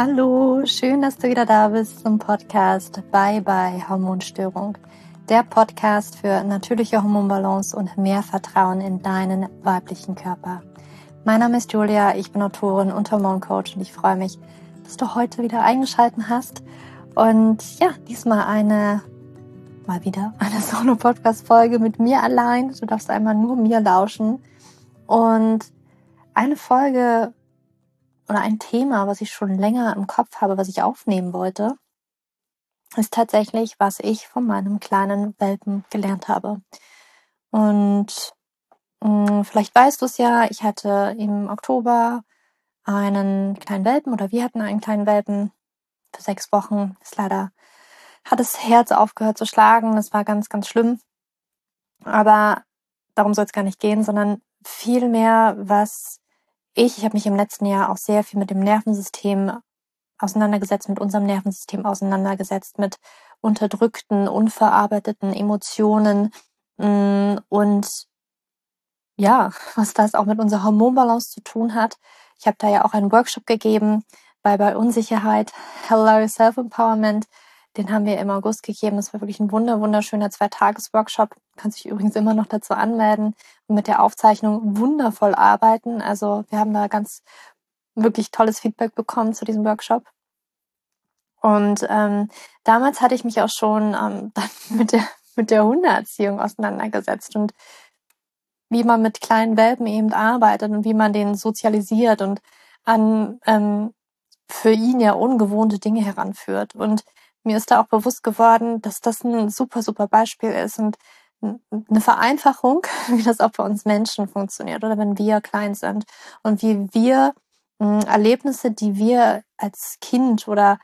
Hallo, schön, dass du wieder da bist zum Podcast Bye Bye Hormonstörung. Der Podcast für natürliche Hormonbalance und mehr Vertrauen in deinen weiblichen Körper. Mein Name ist Julia, ich bin Autorin und Hormoncoach und ich freue mich, dass du heute wieder eingeschalten hast. Und ja, diesmal eine, mal wieder eine Solo-Podcast-Folge mit mir allein. Du darfst einmal nur mir lauschen. Und eine Folge, oder ein Thema, was ich schon länger im Kopf habe, was ich aufnehmen wollte, ist tatsächlich, was ich von meinem kleinen Welpen gelernt habe. Und mh, hm, vielleicht weißt du es ja, ich hatte im Oktober einen kleinen Welpen oder wir hatten einen kleinen Welpen für sechs Wochen. Ist leider hat das Herz aufgehört zu schlagen. Das war ganz, ganz schlimm. Aber darum soll es gar nicht gehen, sondern vielmehr, was ich, ich habe mich im letzten Jahr auch sehr viel mit dem Nervensystem auseinandergesetzt, mit unserem Nervensystem auseinandergesetzt, mit unterdrückten, unverarbeiteten Emotionen mm, und ja, was das auch mit unserer Hormonbalance zu tun hat. Ich habe da ja auch einen Workshop gegeben bei bei Unsicherheit, Hello Self-Empowerment. Den haben wir im August gegeben. Das war wirklich ein wunder, wunderschöner Zwei-Tages-Workshop. Kannst dich übrigens immer noch dazu anmelden und mit der Aufzeichnung wundervoll arbeiten. Also wir haben da ganz wirklich tolles Feedback bekommen zu diesem Workshop. Und ähm, damals hatte ich mich auch schon ähm, dann mit der mit der Hundeerziehung auseinandergesetzt und wie man mit kleinen Welpen eben arbeitet und wie man den sozialisiert und an ähm, für ihn ja ungewohnte Dinge heranführt. Und mir ist da auch bewusst geworden, dass das ein super, super Beispiel ist und eine Vereinfachung, wie das auch bei uns Menschen funktioniert oder wenn wir klein sind und wie wir hm, Erlebnisse, die wir als Kind oder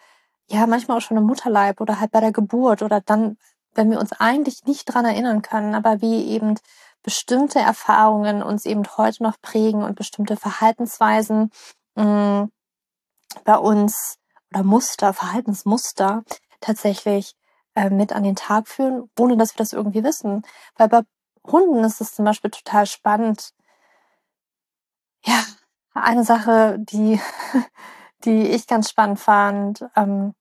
ja manchmal auch schon im Mutterleib oder halt bei der Geburt oder dann, wenn wir uns eigentlich nicht dran erinnern können, aber wie eben bestimmte Erfahrungen uns eben heute noch prägen und bestimmte Verhaltensweisen mh, hm, bei uns oder Muster, Verhaltensmuster, tatsächlich äh, mit an den Tag führen, ohne dass wir das irgendwie wissen. Weil bei Hunden ist es zum Beispiel total spannend. Ja, eine Sache, die, die ich ganz spannend fand, ähm,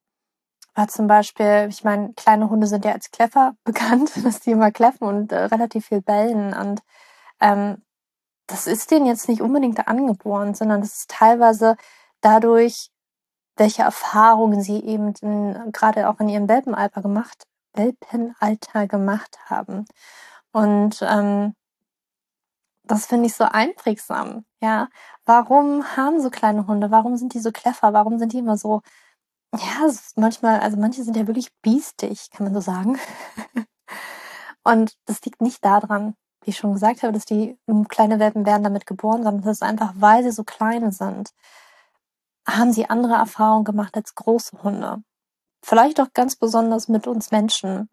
war zum Beispiel, ich meine, kleine Hunde sind ja als Kläffer bekannt, dass die immer kläffen und äh, relativ viel bellen. Und ähm, das ist denen jetzt nicht unbedingt angeboren, sondern das ist teilweise dadurch welche Erfahrungen sie eben in, gerade auch in ihrem Welpenalter gemacht, Welpenalter gemacht haben. Und ähm, das finde ich so einprägsam. Ja, warum haben so kleine Hunde? Warum sind die so clever? Warum sind die immer so? Ja, manchmal, also manche sind ja wirklich biestig, kann man so sagen. Und das liegt nicht daran, wie ich schon gesagt habe, dass die kleine Welpen werden damit geboren, sondern das ist einfach, weil sie so klein sind haben sie andere Erfahrungen gemacht als große Hunde. Vielleicht auch ganz besonders mit uns Menschen,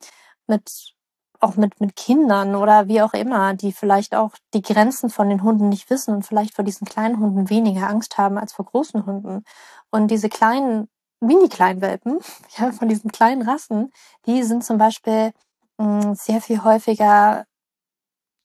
mit auch mit, mit Kindern oder wie auch immer, die vielleicht auch die Grenzen von den Hunden nicht wissen und vielleicht vor diesen kleinen Hunden weniger Angst haben als vor großen Hunden. Und diese kleinen, Mini-Kleinwelpen, ja, von diesen kleinen Rassen, die sind zum Beispiel mh, hm, sehr viel häufiger,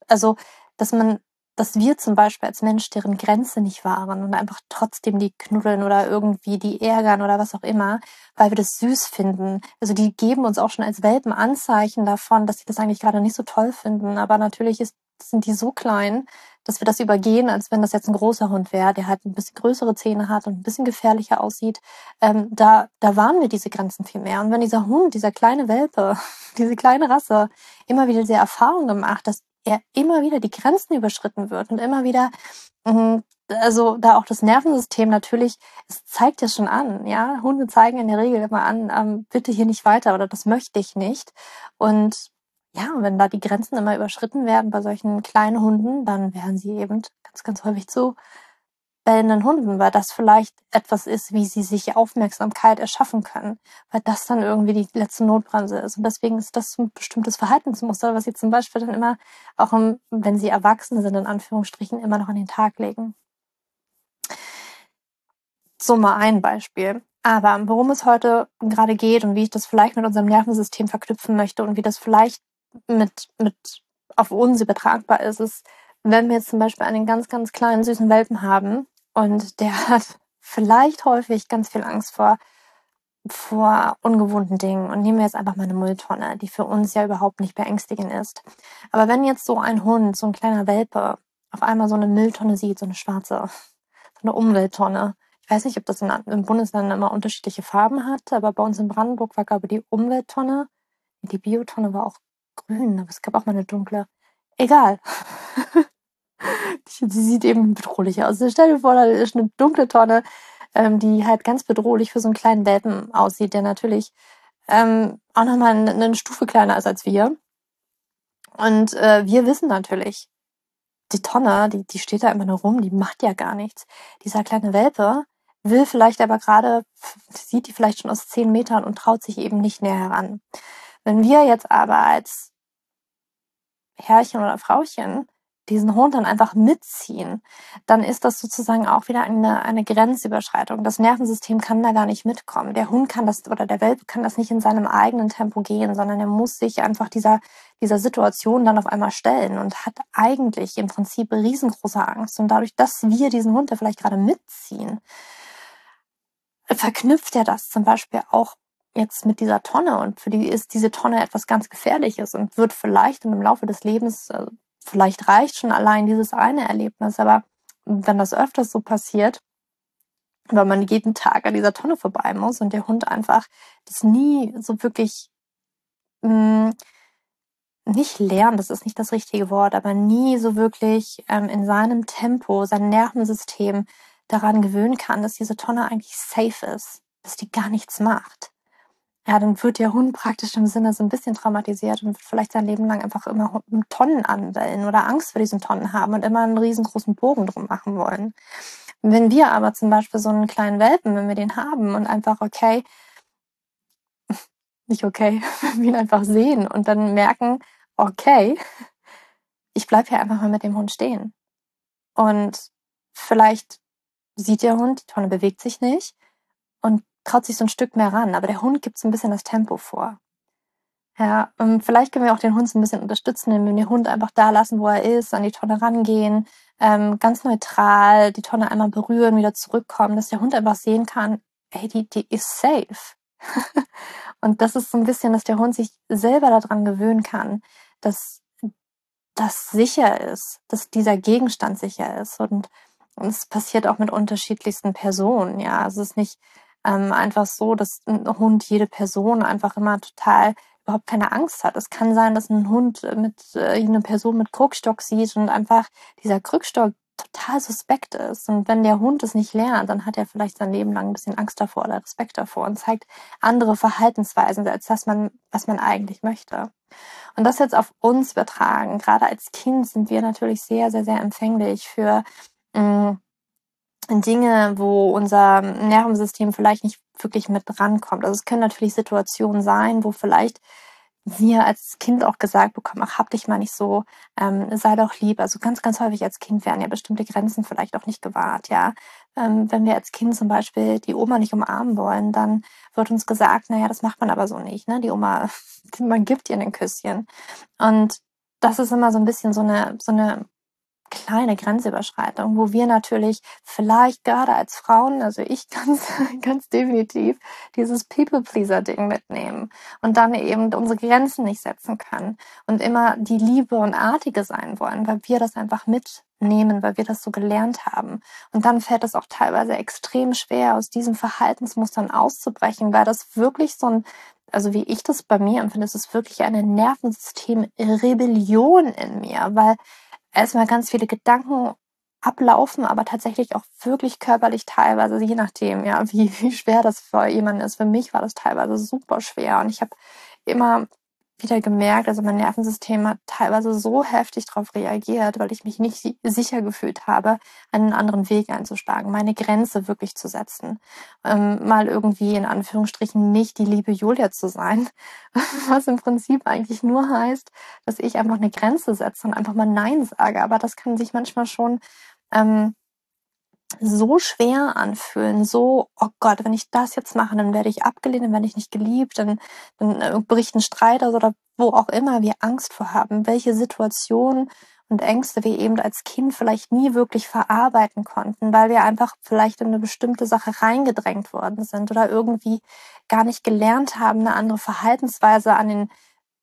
also, dass man dass wir zum Beispiel als Mensch deren Grenze nicht wahren und einfach trotzdem die knuddeln oder irgendwie die ärgern oder was auch immer, weil wir das süß finden. Also die geben uns auch schon als Welpen Anzeichen davon, dass sie das eigentlich gerade nicht so toll finden. Aber natürlich ist, sind die so klein, dass wir das übergehen, als wenn das jetzt ein großer Hund wäre, der halt ein bisschen größere Zähne hat und ein bisschen gefährlicher aussieht. Ähm, da, da waren wir diese Grenzen viel mehr. Und wenn dieser Hund, dieser kleine Welpe, diese kleine Rasse immer wieder diese Erfahrung gemacht, dass er immer wieder die Grenzen überschritten wird und immer wieder, mhm, also da auch das Nervensystem natürlich, es zeigt ja schon an, ja. Hunde zeigen in der Regel immer an, ähm, bitte hier nicht weiter oder das möchte ich nicht. Und ja, wenn da die Grenzen immer überschritten werden bei solchen kleinen Hunden, dann werden sie eben ganz, ganz häufig zu bellenden Hunden, weil das vielleicht etwas ist, wie sie sich Aufmerksamkeit erschaffen können, weil das dann irgendwie die letzte Notbremse ist. Und deswegen ist das ein bestimmtes Verhaltensmuster, was sie zum Beispiel dann immer, auch im, wenn sie erwachsen sind, in Anführungsstrichen, immer noch an den Tag legen. So mal ein Beispiel. Aber worum es heute gerade geht und wie ich das vielleicht mit unserem Nervensystem verknüpfen möchte und wie das vielleicht mit, mit auf uns übertragbar ist, ist, wenn wir jetzt zum Beispiel einen ganz, ganz kleinen süßen Welpen haben, und der hat vielleicht häufig ganz viel Angst vor, vor ungewohnten Dingen. Und nehmen wir jetzt einfach mal eine Mülltonne, die für uns ja überhaupt nicht beängstigend ist. Aber wenn jetzt so ein Hund, so ein kleiner Welpe, auf einmal so eine Mülltonne sieht, so eine schwarze, so eine Umwelttonne. Ich weiß nicht, ob das in, im Bundesland immer unterschiedliche Farben hat, aber bei uns in Brandenburg war, glaube ich, die Umwelttonne. Die Biotonne war auch grün, aber es gab auch mal eine dunkle. Egal. Sie sieht eben bedrohlich aus. Stell dir vor, da ist eine dunkle Tonne, ähm, die halt ganz bedrohlich für so einen kleinen Welpen aussieht, der natürlich ähm, auch nochmal eine, eine Stufe kleiner ist als wir. Und äh, wir wissen natürlich, die Tonne, die, die steht da immer nur rum, die macht ja gar nichts. Dieser kleine Welpe will vielleicht aber gerade, sieht die vielleicht schon aus zehn Metern und traut sich eben nicht näher heran. Wenn wir jetzt aber als Herrchen oder Frauchen diesen Hund dann einfach mitziehen, dann ist das sozusagen auch wieder eine, eine Grenzüberschreitung. Das Nervensystem kann da gar nicht mitkommen. Der Hund kann das oder der Welpe kann das nicht in seinem eigenen Tempo gehen, sondern er muss sich einfach dieser, dieser Situation dann auf einmal stellen und hat eigentlich im Prinzip riesengroße Angst. Und dadurch, dass wir diesen Hund da vielleicht gerade mitziehen, verknüpft er das zum Beispiel auch jetzt mit dieser Tonne und für die ist diese Tonne etwas ganz Gefährliches und wird vielleicht im Laufe des Lebens äh, vielleicht reicht schon allein dieses eine Erlebnis, aber wenn das öfters so passiert, weil man jeden Tag an dieser Tonne vorbei muss und der Hund einfach das nie so wirklich mh, mm, nicht lernt, das ist nicht das richtige Wort, aber nie so wirklich ähm, in seinem Tempo, sein Nervensystem daran gewöhnen kann, dass diese Tonne eigentlich safe ist, dass die gar nichts macht ja, dann wird der Hund praktisch im Sinne so ein bisschen traumatisiert und wird vielleicht sein Leben lang einfach immer Tonnen anbellen oder Angst vor diesen Tonnen haben und immer einen riesengroßen Bogen drum machen wollen. Wenn wir aber zum Beispiel so einen kleinen Welpen, wenn wir den haben und einfach okay, nicht okay, wenn wir ihn einfach sehen und dann merken, okay, ich bleib hier einfach mal mit dem Hund stehen. Und vielleicht sieht der Hund, die Tonne bewegt sich nicht und traut sich so ein Stück mehr ran, aber der Hund gibt so ein bisschen das Tempo vor. Ja, und vielleicht können wir auch den Hund so ein bisschen unterstützen, indem wir den Hund einfach da lassen, wo er ist, an die Tonne rangehen, ähm, ganz neutral die Tonne einmal berühren, wieder zurückkommen, dass der Hund einfach sehen kann, hey, die, die ist safe. und das ist so ein bisschen, dass der Hund sich selber daran gewöhnen kann, dass das sicher ist, dass dieser Gegenstand sicher ist. Und es passiert auch mit unterschiedlichsten Personen. Ja, also es ist nicht ähm, einfach so, dass ein Hund jede Person einfach immer total überhaupt keine Angst hat. Es kann sein, dass ein Hund mit äh, eine Person mit Krückstock sieht und einfach dieser Krückstock total suspekt ist. Und wenn der Hund es nicht lernt, dann hat er vielleicht sein Leben lang ein bisschen Angst davor oder Respekt davor und zeigt andere Verhaltensweisen, als das man, was man eigentlich möchte. Und das jetzt auf uns übertragen. Gerade als Kind sind wir natürlich sehr, sehr, sehr empfänglich für mh, mm, Dinge, wo unser Nervensystem vielleicht nicht wirklich mit rankommt. Also es können natürlich Situationen sein, wo vielleicht wir als Kind auch gesagt bekommen, ach, hab dich mal nicht so, ähm, sei doch lieb. Also ganz, ganz häufig als Kind werden ja bestimmte Grenzen vielleicht auch nicht gewahrt, ja. Ähm, wenn wir als Kind zum Beispiel die Oma nicht umarmen wollen, dann wird uns gesagt, naja, das macht man aber so nicht, ne? Die Oma, man gibt ihr ein Küsschen. Und das ist immer so ein bisschen so eine, so eine kleine Grenzüberschreitung, wo wir natürlich vielleicht gerade als Frauen, also ich ganz, ganz definitiv, dieses People-Pleaser-Ding mitnehmen und dann eben unsere Grenzen nicht setzen können und immer die Liebe und Artige sein wollen, weil wir das einfach mitnehmen, weil wir das so gelernt haben. Und dann fällt es auch teilweise extrem schwer, aus diesen Verhaltensmustern auszubrechen, weil das wirklich so ein also wie ich das bei mir empfinde, ist es wirklich eine Nervensystem-Rebellion in mir, weil erstmal ganz viele Gedanken ablaufen, aber tatsächlich auch wirklich körperlich teilweise, je nachdem, ja, wie, wie schwer das für jemanden ist. Für mich war das teilweise super schwer und ich habe immer wieder gemerkt, also mein Nervensystem hat teilweise so heftig darauf reagiert, weil ich mich nicht sicher gefühlt habe, einen anderen Weg einzuschlagen, meine Grenze wirklich zu setzen, ähm, mal irgendwie in Anführungsstrichen nicht die liebe Julia zu sein, was im Prinzip eigentlich nur heißt, dass ich einfach eine Grenze setze und einfach mal Nein sage. Aber das kann sich manchmal schon ähm, so schwer anfühlen, so, oh Gott, wenn ich das jetzt mache, dann werde ich abgelehnt, dann werde ich nicht geliebt, dann, dann äh, bricht ein Streit aus oder wo auch immer wir Angst vor haben, welche Situation und Ängste wir eben als Kind vielleicht nie wirklich verarbeiten konnten, weil wir einfach vielleicht in eine bestimmte Sache reingedrängt worden sind oder irgendwie gar nicht gelernt haben, eine andere Verhaltensweise an den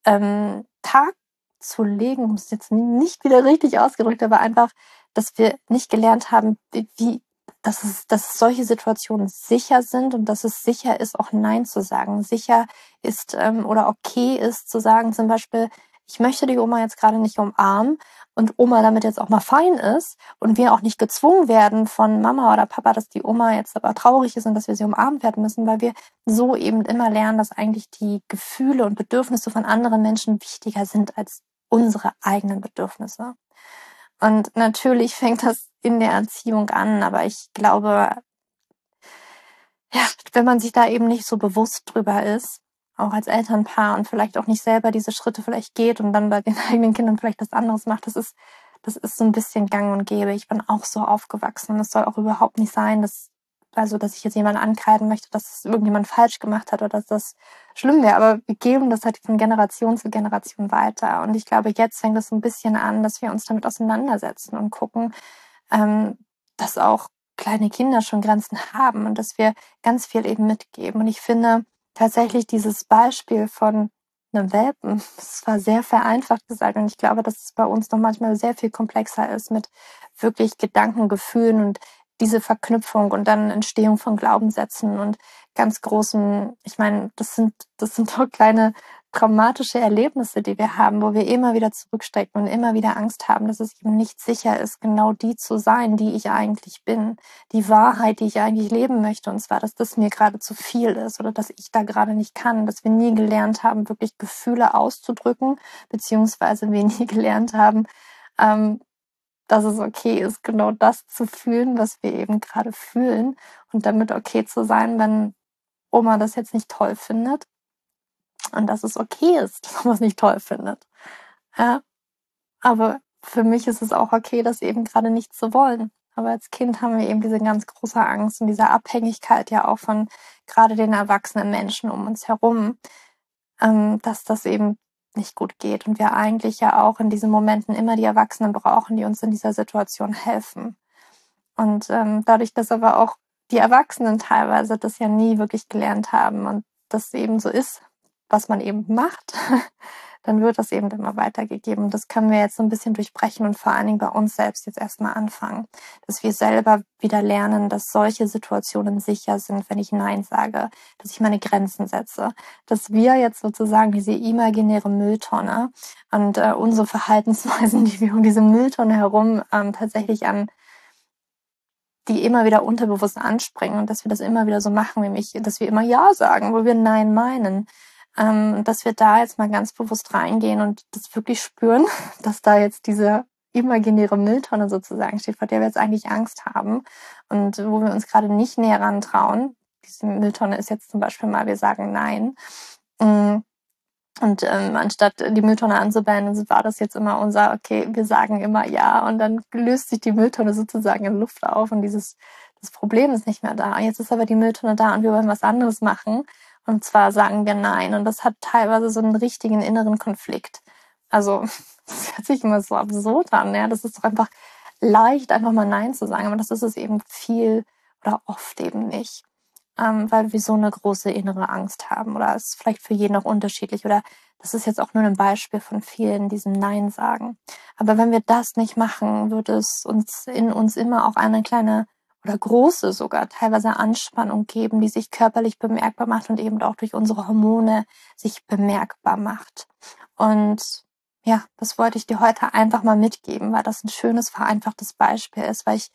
ähm, Tag zu legen, es jetzt nicht wieder richtig ausgedrückt, aber einfach, dass wir nicht gelernt haben, wie, dass es, dass solche Situationen sicher sind und dass es sicher ist, auch Nein zu sagen. Sicher ist ähm, oder okay ist zu sagen, zum Beispiel, ich möchte die Oma jetzt gerade nicht umarmen und Oma damit jetzt auch mal fein ist und wir auch nicht gezwungen werden von Mama oder Papa, dass die Oma jetzt aber traurig ist und dass wir sie umarmt werden müssen, weil wir so eben immer lernen, dass eigentlich die Gefühle und Bedürfnisse von anderen Menschen wichtiger sind als unsere eigenen Bedürfnisse. Und natürlich fängt das in der Erziehung an, aber ich glaube, ja, wenn man sich da eben nicht so bewusst drüber ist, auch als Elternpaar und vielleicht auch nicht selber diese Schritte vielleicht geht und dann bei den eigenen Kindern vielleicht was anderes macht, das ist, das ist so ein bisschen gang und gäbe. Ich bin auch so aufgewachsen und es soll auch überhaupt nicht sein, dass, also, dass ich jetzt jemanden ankreiden möchte, dass es irgendjemand falsch gemacht hat oder dass das schlimm wäre. Aber wir geben das halt von Generation zu Generation weiter. Und ich glaube, jetzt fängt es so ein bisschen an, dass wir uns damit auseinandersetzen und gucken, ähm, dass auch kleine Kinder schon Grenzen haben und dass wir ganz viel eben mitgeben. Und ich finde, tatsächlich dieses Beispiel von einem Welpen, das war sehr vereinfacht gesagt und ich glaube, dass es bei uns noch manchmal sehr viel komplexer ist mit wirklich Gedanken, Gefühlen und diese Verknüpfung und dann Entstehung von Glaubenssätzen und ganz großen, ich meine, das sind, das sind doch kleine traumatische Erlebnisse, die wir haben, wo wir immer wieder zurückstecken und immer wieder Angst haben, dass es eben nicht sicher ist, genau die zu sein, die ich eigentlich bin, die Wahrheit, die ich eigentlich leben möchte, und zwar, dass das mir gerade zu viel ist oder dass ich da gerade nicht kann, dass wir nie gelernt haben, wirklich Gefühle auszudrücken, beziehungsweise wir nie gelernt haben, ähm, dass es okay ist, genau das zu fühlen, was wir eben gerade fühlen und damit okay zu sein, wenn Oma das jetzt nicht toll findet und dass es okay ist, dass man es nicht toll findet. Ja, aber für mich ist es auch okay, das eben gerade nicht zu wollen. Aber als Kind haben wir eben diese ganz große Angst und diese Abhängigkeit ja auch von gerade den erwachsenen Menschen um uns herum, ähm, dass das eben nicht gut geht und wir eigentlich ja auch in diesen Momenten immer die Erwachsenen brauchen, die uns in dieser Situation helfen. Und ähm, dadurch, dass aber auch die Erwachsenen teilweise das ja nie wirklich gelernt haben und das eben so ist, was man eben macht, dann wird das eben immer weitergegeben. Das können wir jetzt so ein bisschen durchbrechen und vor allen Dingen bei uns selbst jetzt erstmal anfangen, dass wir selber wieder lernen, dass solche Situationen sicher sind, wenn ich Nein sage, dass ich meine Grenzen setze, dass wir jetzt sozusagen diese imaginäre Mülltonne und äh, unsere Verhaltensweisen, die wir um diese Mülltonne herum ähm, tatsächlich an die immer wieder unterbewusst anspringen und dass wir das immer wieder so machen, nämlich, dass wir immer Ja sagen, wo wir Nein meinen ähm, dass wir da jetzt mal ganz bewusst reingehen und das wirklich spüren, dass da jetzt diese imaginäre Mülltonne sozusagen steht, vor der wir jetzt eigentlich Angst haben und wo wir uns gerade nicht näher rantrauen. Diese Mülltonne ist jetzt zum Beispiel mal, wir sagen Nein. Mm. Und ähm, anstatt die Mülltonne anzubellen, war das jetzt immer unser, okay, wir sagen immer ja und dann löst sich die Mülltonne sozusagen in Luft auf und dieses das Problem ist nicht mehr da. Jetzt ist aber die Mülltonne da und wir wollen was anderes machen. Und zwar sagen wir Nein. Und das hat teilweise so einen richtigen inneren Konflikt. Also, das hört sich immer so absurd an. Ja? Das ist doch einfach leicht, einfach mal Nein zu sagen. Aber das ist es eben viel oder oft eben nicht. Ähm, weil wir so eine große innere Angst haben. Oder es ist vielleicht für jeden auch unterschiedlich. Oder das ist jetzt auch nur ein Beispiel von vielen, diesem Nein sagen. Aber wenn wir das nicht machen, wird es uns in uns immer auch eine kleine oder große sogar teilweise Anspannung geben, die sich körperlich bemerkbar macht und eben auch durch unsere Hormone sich bemerkbar macht. Und ja, das wollte ich dir heute einfach mal mitgeben, weil das ein schönes, vereinfachtes Beispiel ist, weil ich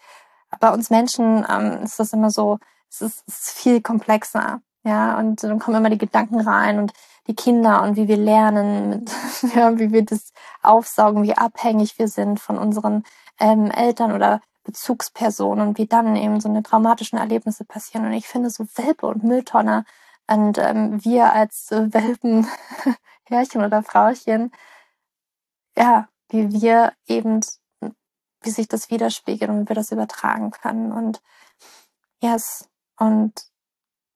bei uns Menschen ähm, ist das immer so, es ist, ist viel komplexer. Ja, und dann kommen immer die Gedanken rein und die Kinder und wie wir lernen, mit, ja, wie wir das aufsaugen, wie abhängig wir sind von unseren ähm, Eltern oder Bezugsperson und wie dann eben so eine traumatischen Erlebnisse passieren. Und ich finde so Welpe und Mülltonne und ähm, wir als äh, Welpen, Herrchen oder Frauchen, ja, wie wir eben, wie sich das widerspiegelt und wie wir das übertragen können. Und yes, und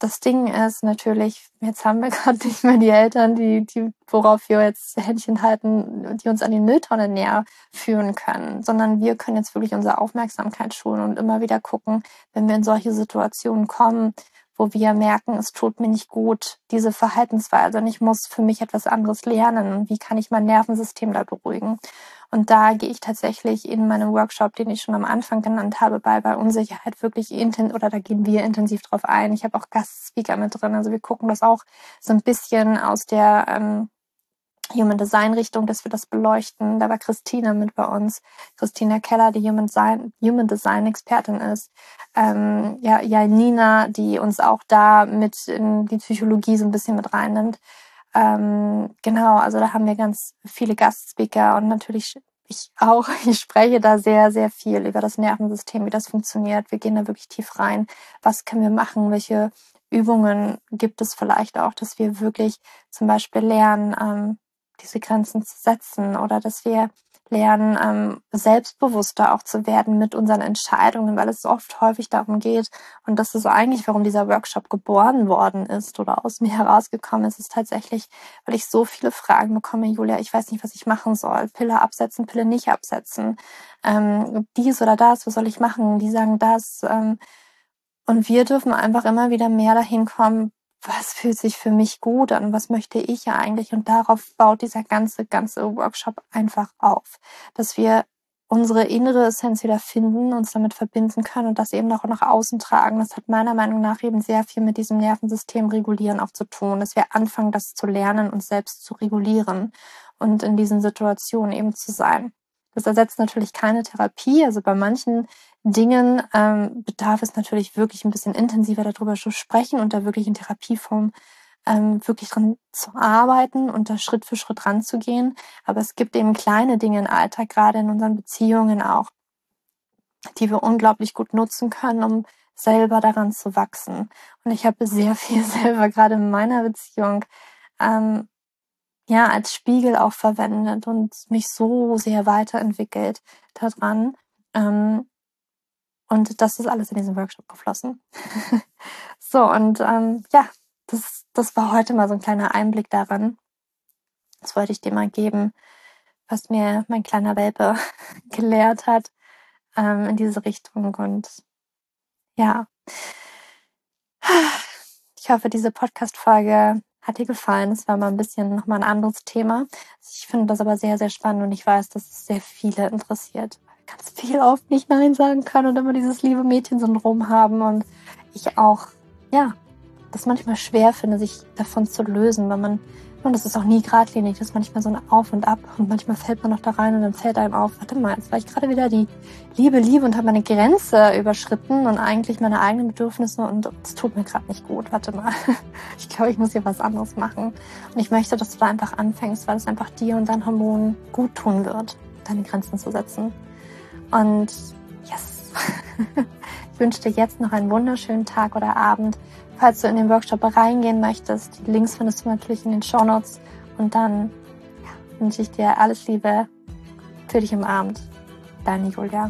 das Ding ist natürlich, jetzt haben wir gerade nicht mehr die Eltern, die, die, worauf wir jetzt Händchen halten, die uns an die Mülltonne näher führen können, sondern wir können jetzt wirklich unsere Aufmerksamkeit schulen und immer wieder gucken, wenn wir in solche Situationen kommen, wo wir merken, es tut mir nicht gut, diese Verhaltensweise und ich muss für mich etwas anderes lernen. Wie kann ich mein Nervensystem da beruhigen? Und da gehe ich tatsächlich in meinem Workshop, den ich schon am Anfang genannt habe, bei, bei Unsicherheit wirklich intensiv, oder da gehen wir intensiv drauf ein. Ich habe auch Gastspeaker mit drin. Also wir gucken das auch so ein bisschen aus der ähm, Human Design Richtung, dass wir das beleuchten. Da war Christina mit bei uns, Christina Keller, die Human Design, Human Design Expertin ist. Ähm, ja, ja, Nina, die uns auch da mit in die Psychologie so ein bisschen mit reinnimmt. Ähm, genau, also da haben wir ganz viele Gastspeaker und natürlich ich auch. Ich spreche da sehr, sehr viel über das Nervensystem, wie das funktioniert. Wir gehen da wirklich tief rein. Was können wir machen? Welche Übungen gibt es vielleicht auch, dass wir wirklich zum Beispiel lernen, ähm, diese Grenzen zu setzen oder dass wir lernen, ähm, selbstbewusster auch zu werden mit unseren Entscheidungen, weil es oft häufig darum geht. Und das ist eigentlich, warum dieser Workshop geboren worden ist oder aus mir herausgekommen ist, ist tatsächlich, weil ich so viele Fragen bekomme, Julia, ich weiß nicht, was ich machen soll. Pille absetzen, Pille nicht absetzen. Ähm, dies oder das, was soll ich machen? Die sagen das. Ähm, und wir dürfen einfach immer wieder mehr dahin kommen, was fühlt sich für mich gut an, was möchte ich ja eigentlich. Und darauf baut dieser ganze, ganze Workshop einfach auf, dass wir unsere innere Essenz wieder finden, uns damit verbinden können und das eben auch nach außen tragen. Das hat meiner Meinung nach eben sehr viel mit diesem Nervensystem regulieren auch zu tun, dass wir anfangen, das zu lernen und selbst zu regulieren und in diesen Situationen eben zu sein. Das ersetzt natürlich keine Therapie. Also bei manchen Dingen ähm, bedarf es natürlich wirklich ein bisschen intensiver darüber zu sprechen und da wirklich in Therapieform ähm, wirklich dran zu arbeiten und da Schritt für Schritt ranzugehen. Aber es gibt eben kleine Dinge im Alltag, gerade in unseren Beziehungen auch, die wir unglaublich gut nutzen können, um selber daran zu wachsen. Und ich habe sehr viel selber gerade in meiner Beziehung ähm, ja als Spiegel auch verwendet und mich so sehr weiterentwickelt daran. Ähm, und das ist alles in diesem Workshop geflossen. so, und ähm, ja, das, das war heute mal so ein kleiner Einblick daran. Das wollte ich dir mal geben, was mir mein kleiner Welpe gelehrt hat ähm, in diese Richtung. Und ja, ich hoffe, diese Podcast-Folge hat dir gefallen. Es war mal ein bisschen nochmal ein anderes Thema. Ich finde das aber sehr, sehr spannend und ich weiß, dass es sehr viele interessiert. Ganz viel oft nicht Nein sagen können und immer dieses liebe Mädchen-Syndrom haben und ich auch, ja, das manchmal schwer finde, sich davon zu lösen, weil man und das ist auch nie geradlinig, das ist manchmal so ein Auf und Ab und manchmal fällt man noch da rein und dann fällt einem auf, warte mal, jetzt war ich gerade wieder die Liebe, Liebe und habe meine Grenze überschritten und eigentlich meine eigenen Bedürfnisse und es tut mir gerade nicht gut, warte mal. Ich glaube, ich muss hier was anderes machen. Und ich möchte, dass du da einfach anfängst, weil es einfach dir und deinen Hormonen gut tun wird, deine Grenzen zu setzen. Und yes. Ich wünsche dir jetzt noch einen wunderschönen Tag oder Abend falls du in den Workshop reingehen möchtest. Die Links findest du natürlich in den Show Notes. Und dann ja, wünsche ich dir alles Liebe für dich im Abend. Deine Julia.